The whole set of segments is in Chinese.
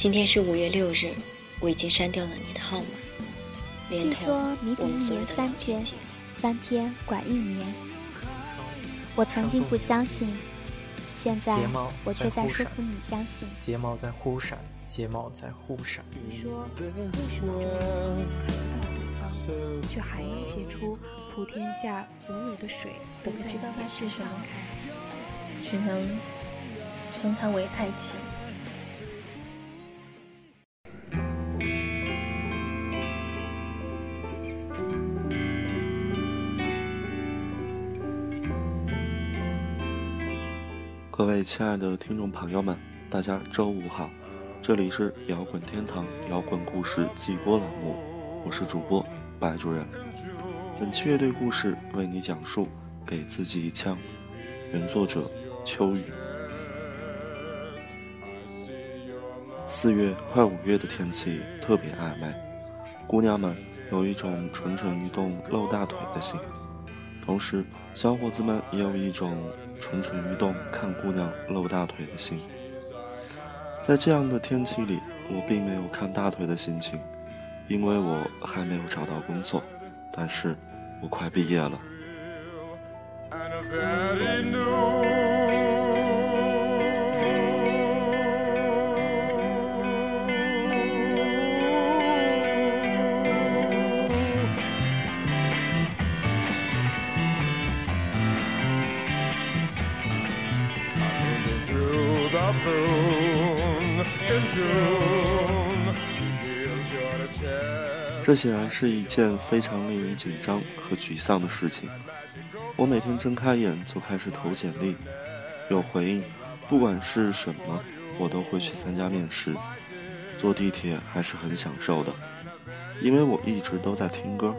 今天是五月六日，我已经删掉了你的号码。据说谜底一年三天，三天管一年。我曾经不相信，现在我却在说服你相信。睫毛在忽闪，睫毛在忽闪。你说为什么却还能写出普天下所有的水都不知道它是什么，只能称它为爱情。各位亲爱的听众朋友们，大家周五好，这里是摇滚天堂摇滚故事季播栏目，我是主播白主任。本期乐队故事为你讲述《给自己一枪》，原作者秋雨。四月快五月的天气特别暧昧，姑娘们有一种蠢蠢欲动露大腿的心，同时小伙子们也有一种。蠢蠢欲动看姑娘露大腿的心，在这样的天气里，我并没有看大腿的心情，因为我还没有找到工作，但是我快毕业了。这显然是一件非常令人紧张和沮丧的事情。我每天睁开眼就开始投简历，有回应，不管是什么，我都会去参加面试。坐地铁还是很享受的，因为我一直都在听歌，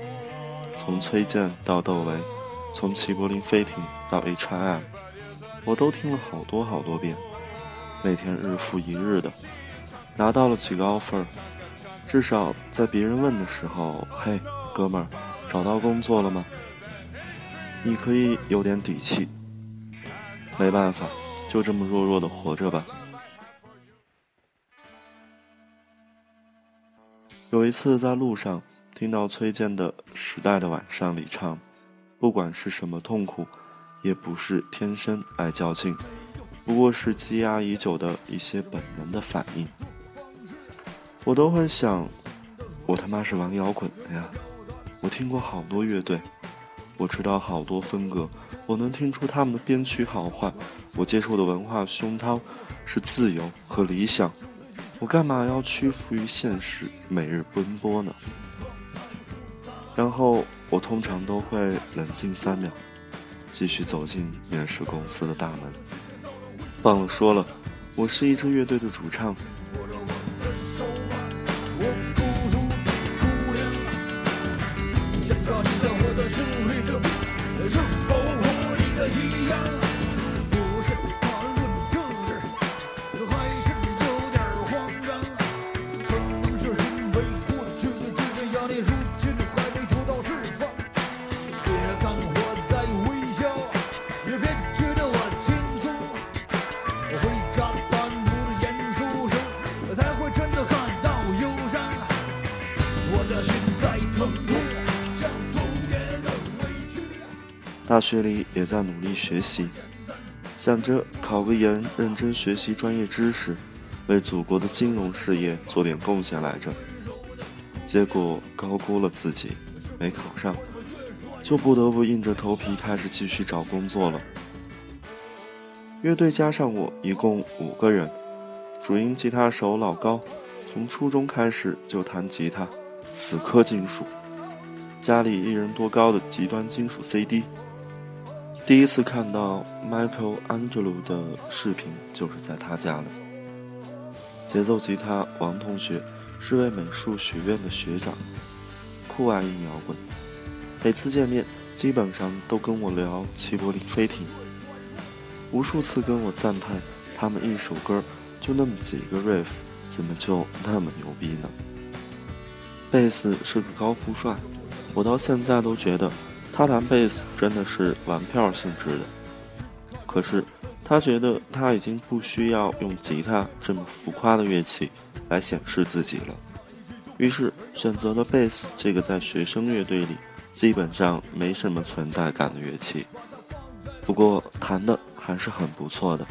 从崔健到窦唯，从齐柏林飞艇到 H.I.M，我都听了好多好多遍。每天日复一日的，拿到了几个 offer，至少在别人问的时候，嘿，哥们儿，找到工作了吗？你可以有点底气。没办法，就这么弱弱的活着吧。有一次在路上听到崔健的《时代的晚上》里唱：“不管是什么痛苦，也不是天生爱较劲。”不过是积压已久的一些本能的反应，我都会想，我他妈是玩摇滚的呀！我听过好多乐队，我知道好多风格，我能听出他们的编曲好坏。我接受的文化熏陶是自由和理想，我干嘛要屈服于现实，每日奔波呢？然后我通常都会冷静三秒，继续走进面试公司的大门。忘了说了，我是一支乐队的主唱。学里也在努力学习，想着考个研，认真学习专业知识，为祖国的金融事业做点贡献来着。结果高估了自己，没考上，就不得不硬着头皮开始继续找工作了。乐队加上我一共五个人，主音吉他手老高，从初中开始就弹吉他，死磕金属，家里一人多高的极端金属 CD。第一次看到 Michael Angelo 的视频，就是在他家里。节奏吉他王同学是位美术学院的学长，酷爱硬摇滚，每次见面基本上都跟我聊齐柏林飞艇，无数次跟我赞叹他们一首歌就那么几个 riff，怎么就那么牛逼呢？贝斯是个高富帅，我到现在都觉得。他弹贝斯真的是玩票性质的，可是他觉得他已经不需要用吉他这么浮夸的乐器来显示自己了，于是选择了贝斯这个在学生乐队里基本上没什么存在感的乐器。不过弹的还是很不错的。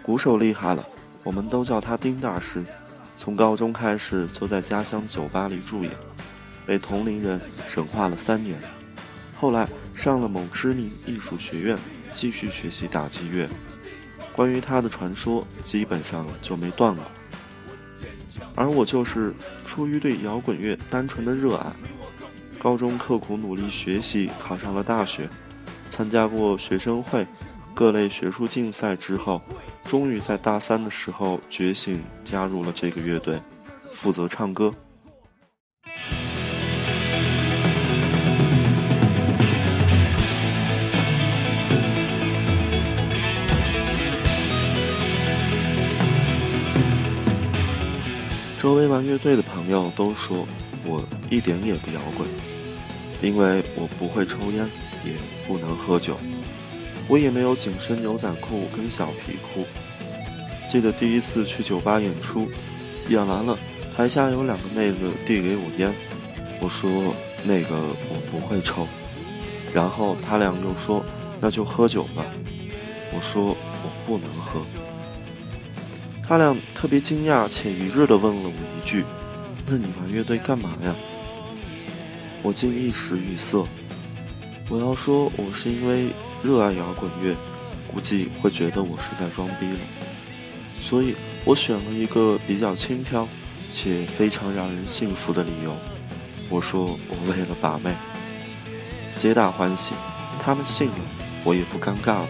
鼓手厉害了，我们都叫他丁大师。从高中开始就在家乡酒吧里驻演，被同龄人神化了三年。后来上了某知名艺术学院，继续学习打击乐。关于他的传说，基本上就没断过。而我就是出于对摇滚乐单纯的热爱，高中刻苦努力学习，考上了大学，参加过学生会、各类学术竞赛之后，终于在大三的时候觉醒，加入了这个乐队，负责唱歌。周围玩乐队的朋友都说我一点也不摇滚，因为我不会抽烟，也不能喝酒，我也没有紧身牛仔裤跟小皮裤。记得第一次去酒吧演出，演完了，台下有两个妹子递给我烟，我说那个我不会抽，然后他俩又说那就喝酒吧，我说我不能喝。他俩特别惊讶且一致地问了我一句：“那你玩乐队干嘛呀？”我竟一时语塞。我要说我是因为热爱摇滚乐，估计会觉得我是在装逼了，所以我选了一个比较轻佻且非常让人信服的理由。我说我为了把妹，皆大欢喜，他们信了，我也不尴尬了。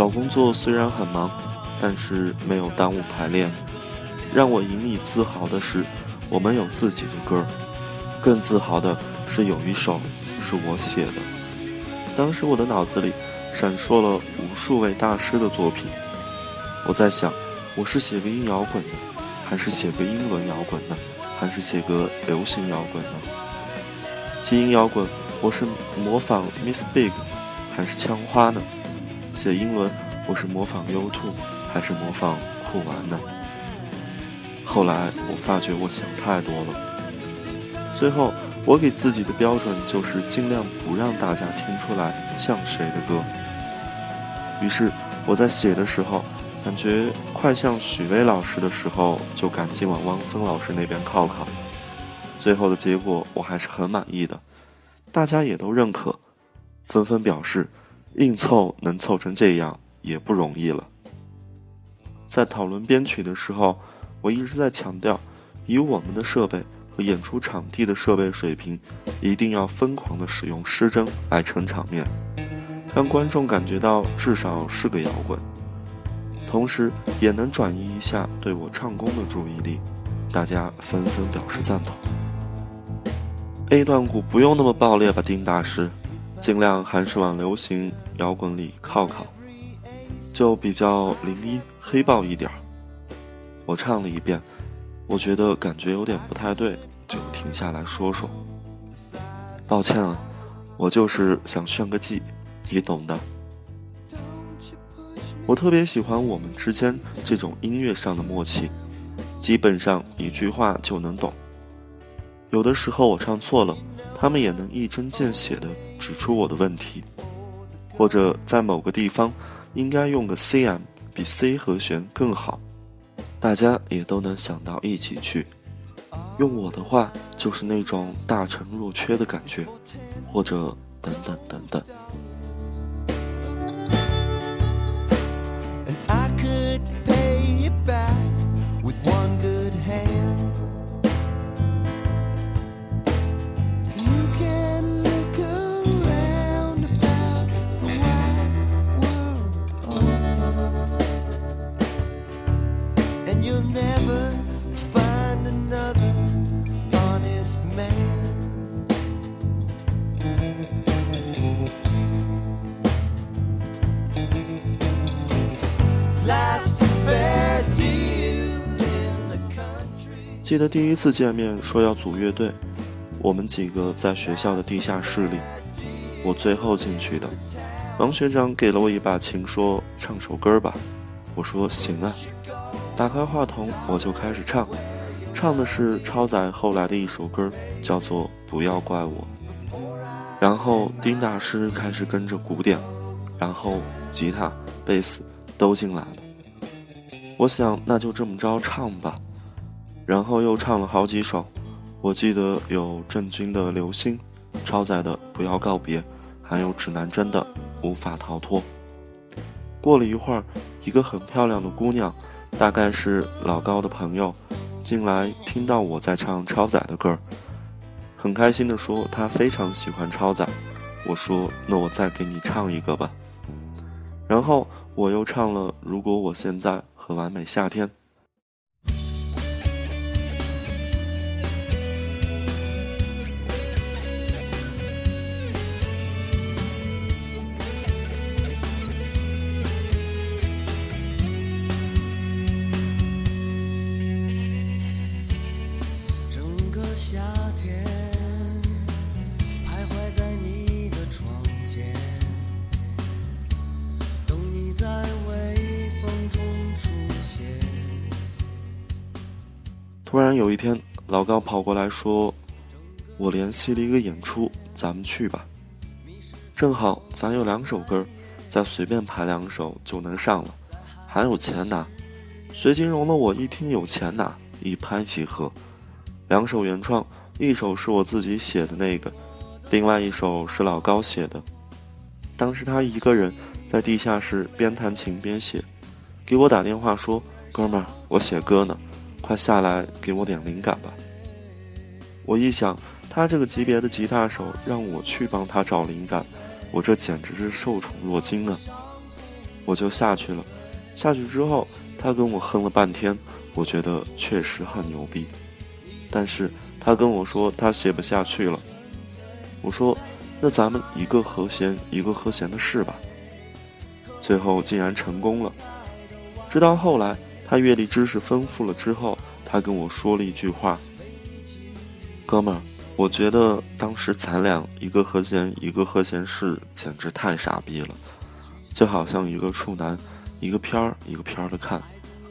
找工作虽然很忙，但是没有耽误排练。让我引以自豪的是，我们有自己的歌。更自豪的是，有一首是我写的。当时我的脑子里闪烁了无数位大师的作品。我在想，我是写个音摇滚的，还是写个英伦摇滚的，还是写个流行摇滚的？写音摇滚，我是模仿 Miss Big，还是枪花呢？写英文，我是模仿 U2 还是模仿酷玩呢？后来我发觉我想太多了。最后，我给自己的标准就是尽量不让大家听出来像谁的歌。于是我在写的时候，感觉快像许巍老师的时候，就赶紧往汪峰老师那边靠靠。最后的结果我还是很满意的，大家也都认可，纷纷表示。硬凑能凑成这样也不容易了。在讨论编曲的时候，我一直在强调，以我们的设备和演出场地的设备水平，一定要疯狂的使用失真来撑场面，让观众感觉到至少是个摇滚，同时也能转移一下对我唱功的注意力。大家纷纷表示赞同。A 段鼓不用那么爆裂吧，丁大师。尽量还是往流行摇滚里靠靠，就比较灵音黑豹一点儿。我唱了一遍，我觉得感觉有点不太对，就停下来说说。抱歉啊，我就是想炫个技，你懂的。我特别喜欢我们之间这种音乐上的默契，基本上一句话就能懂。有的时候我唱错了，他们也能一针见血地。指出我的问题，或者在某个地方应该用个 C M 比 C 和弦更好，大家也都能想到一起去。用我的话就是那种大成若缺的感觉，或者等等等等。记得第一次见面说要组乐队，我们几个在学校的地下室里，我最后进去的。王学长给了我一把琴，说唱首歌吧。我说行啊。打开话筒，我就开始唱，唱的是超载后来的一首歌，叫做《不要怪我》。然后丁大师开始跟着鼓点，然后吉他、贝斯都进来了。我想那就这么着唱吧。然后又唱了好几首，我记得有郑钧的《流星》，超载的《不要告别》，还有指南针的《无法逃脱》。过了一会儿，一个很漂亮的姑娘，大概是老高的朋友，进来听到我在唱超载的歌，很开心地说她非常喜欢超载。我说那我再给你唱一个吧。然后我又唱了《如果我现在》和《完美夏天》。突然有一天，老高跑过来说：“我联系了一个演出，咱们去吧。正好咱有两首歌，再随便排两首就能上了，还有钱拿。”学金融的我一听有钱拿，一拍即合。两首原创，一首是我自己写的那个，另外一首是老高写的。当时他一个人在地下室边弹琴边写，给我打电话说：“哥们儿，我写歌呢。”快下来给我点灵感吧！我一想，他这个级别的吉他手让我去帮他找灵感，我这简直是受宠若惊啊！我就下去了。下去之后，他跟我哼了半天，我觉得确实很牛逼。但是他跟我说他写不下去了。我说：“那咱们一个和弦一个和弦的试吧。”最后竟然成功了。直到后来。他阅历知识丰富了之后，他跟我说了一句话：“哥们儿，我觉得当时咱俩一个和弦一个和弦式，简直太傻逼了，就好像一个处男，一个片儿一个片儿的看，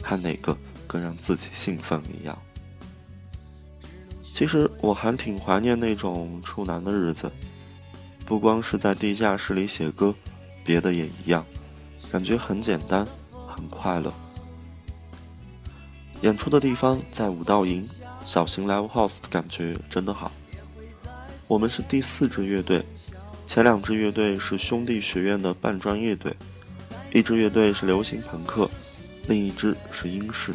看哪个更让自己兴奋一样。”其实我还挺怀念那种处男的日子，不光是在地下室里写歌，别的也一样，感觉很简单，很快乐。演出的地方在五道营，小型 live house 的感觉真的好。我们是第四支乐队，前两支乐队是兄弟学院的半专业队，一支乐队是流行朋克，另一支是英式。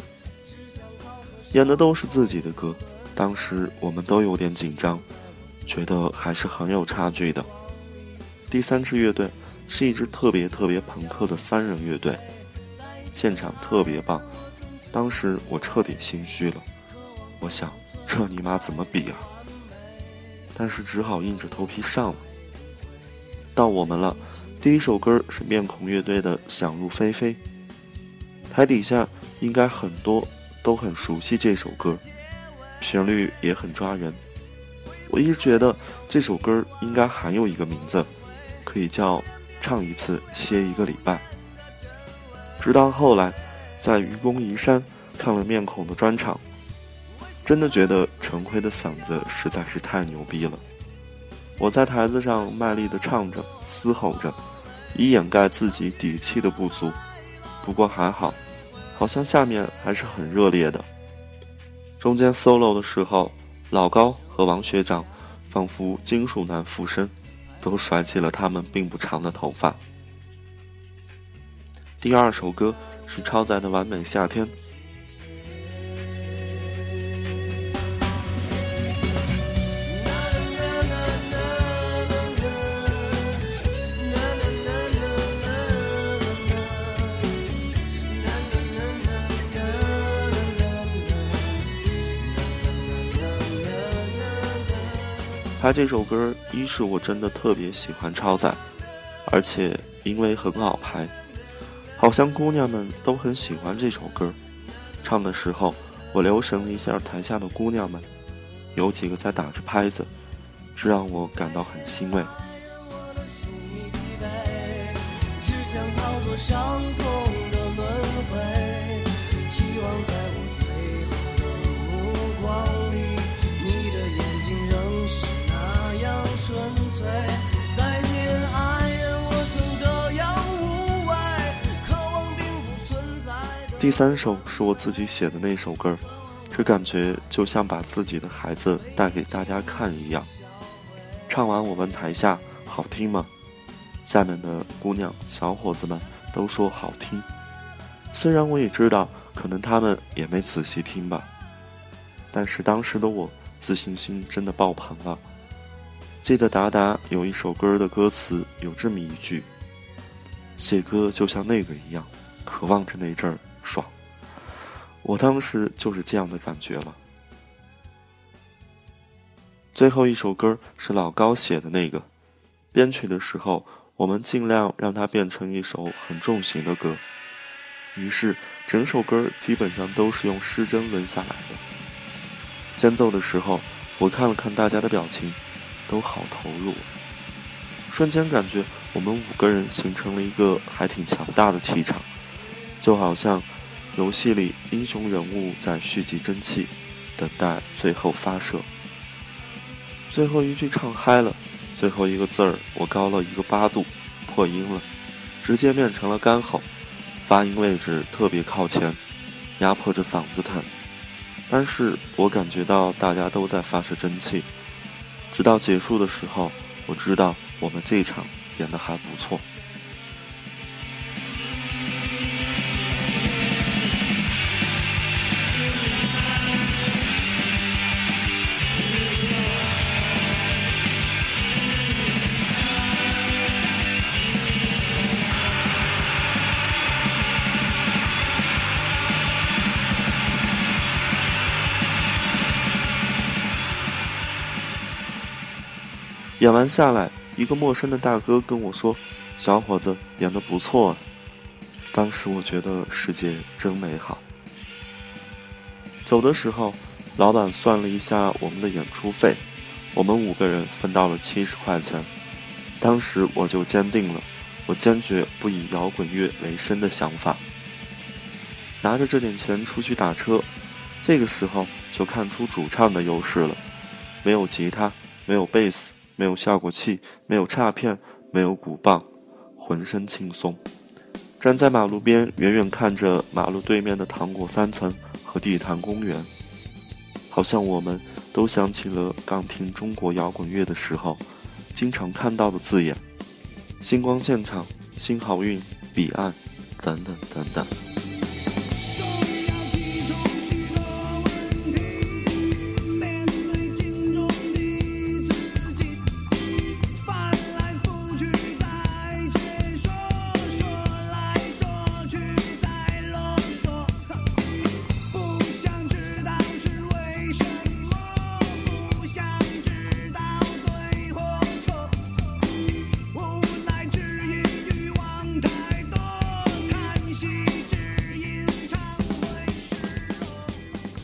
演的都是自己的歌，当时我们都有点紧张，觉得还是很有差距的。第三支乐队是一支特别特别朋克的三人乐队，现场特别棒。当时我彻底心虚了，我想这尼玛怎么比啊？但是只好硬着头皮上了。到我们了，第一首歌是面孔乐队的《想入非非》，台底下应该很多都很熟悉这首歌，旋律也很抓人。我一直觉得这首歌应该还有一个名字，可以叫“唱一次歇一个礼拜”。直到后来。在愚公移山看了面孔的专场，真的觉得陈辉的嗓子实在是太牛逼了。我在台子上卖力地唱着、嘶吼着，以掩盖自己底气的不足。不过还好，好像下面还是很热烈的。中间 solo 的时候，老高和王学长仿佛金属男附身，都甩起了他们并不长的头发。第二首歌。是超载的完美夏天。他这首歌，一是我真的特别喜欢超载，而且因为很好拍。好像姑娘们都很喜欢这首歌，唱的时候我留神了一下台下的姑娘们，有几个在打着拍子，这让我感到很欣慰。第三首是我自己写的那首歌，这感觉就像把自己的孩子带给大家看一样。唱完我问台下好听吗？下面的姑娘小伙子们都说好听。虽然我也知道，可能他们也没仔细听吧，但是当时的我自信心真的爆棚了。记得达达有一首歌的歌词有这么一句：“写歌就像那个一样，渴望着那阵儿。”爽，我当时就是这样的感觉了。最后一首歌是老高写的那个，编曲的时候，我们尽量让它变成一首很重型的歌，于是整首歌基本上都是用失真纹下来的。间奏的时候，我看了看大家的表情，都好投入，瞬间感觉我们五个人形成了一个还挺强大的气场，就好像。游戏里英雄人物在蓄积真气，等待最后发射。最后一句唱嗨了，最后一个字儿我高了一个八度，破音了，直接变成了干吼，发音位置特别靠前，压迫着嗓子疼。但是我感觉到大家都在发射真气，直到结束的时候，我知道我们这场演的还不错。演完下来，一个陌生的大哥跟我说：“小伙子演的不错。”当时我觉得世界真美好。走的时候，老板算了一下我们的演出费，我们五个人分到了七十块钱。当时我就坚定了我坚决不以摇滚乐为生的想法，拿着这点钱出去打车。这个时候就看出主唱的优势了，没有吉他，没有贝斯。没有效果器，没有差片，没有鼓棒，浑身轻松。站在马路边，远远看着马路对面的糖果三层和地坛公园，好像我们都想起了刚听中国摇滚乐的时候，经常看到的字眼：星光现场、新好运、彼岸，等等等等。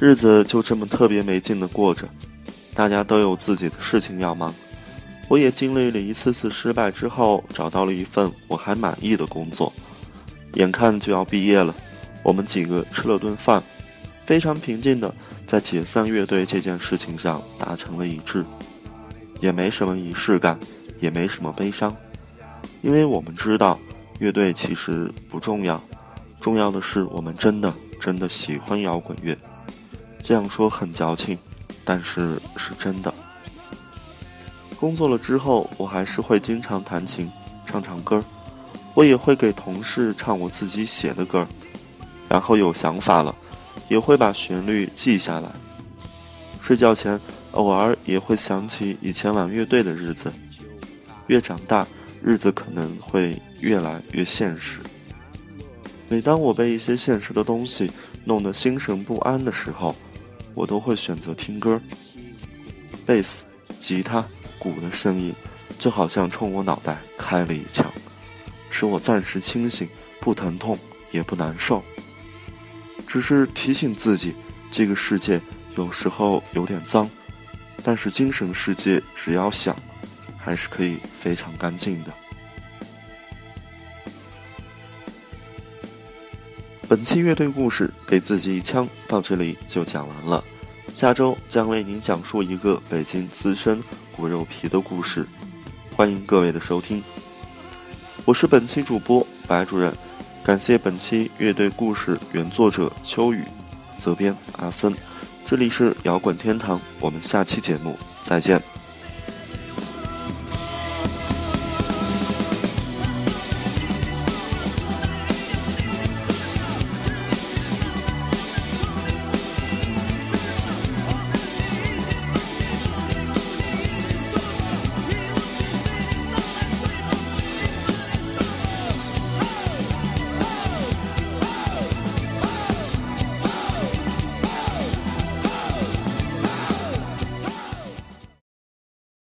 日子就这么特别没劲的过着，大家都有自己的事情要忙。我也经历了一次次失败之后，找到了一份我还满意的工作。眼看就要毕业了，我们几个吃了顿饭，非常平静的在解散乐队这件事情上达成了一致，也没什么仪式感，也没什么悲伤，因为我们知道乐队其实不重要，重要的是我们真的真的喜欢摇滚乐。这样说很矫情，但是是真的。工作了之后，我还是会经常弹琴、唱唱歌，我也会给同事唱我自己写的歌，然后有想法了，也会把旋律记下来。睡觉前，偶尔也会想起以前玩乐队的日子。越长大，日子可能会越来越现实。每当我被一些现实的东西弄得心神不安的时候，我都会选择听歌，贝斯、吉他、鼓的声音，就好像冲我脑袋开了一枪，使我暂时清醒，不疼痛也不难受。只是提醒自己，这个世界有时候有点脏，但是精神世界只要想，还是可以非常干净的。本期乐队故事给自己一枪到这里就讲完了，下周将为您讲述一个北京资深骨肉皮的故事，欢迎各位的收听。我是本期主播白主任，感谢本期乐队故事原作者秋雨，责编阿森，这里是摇滚天堂，我们下期节目再见。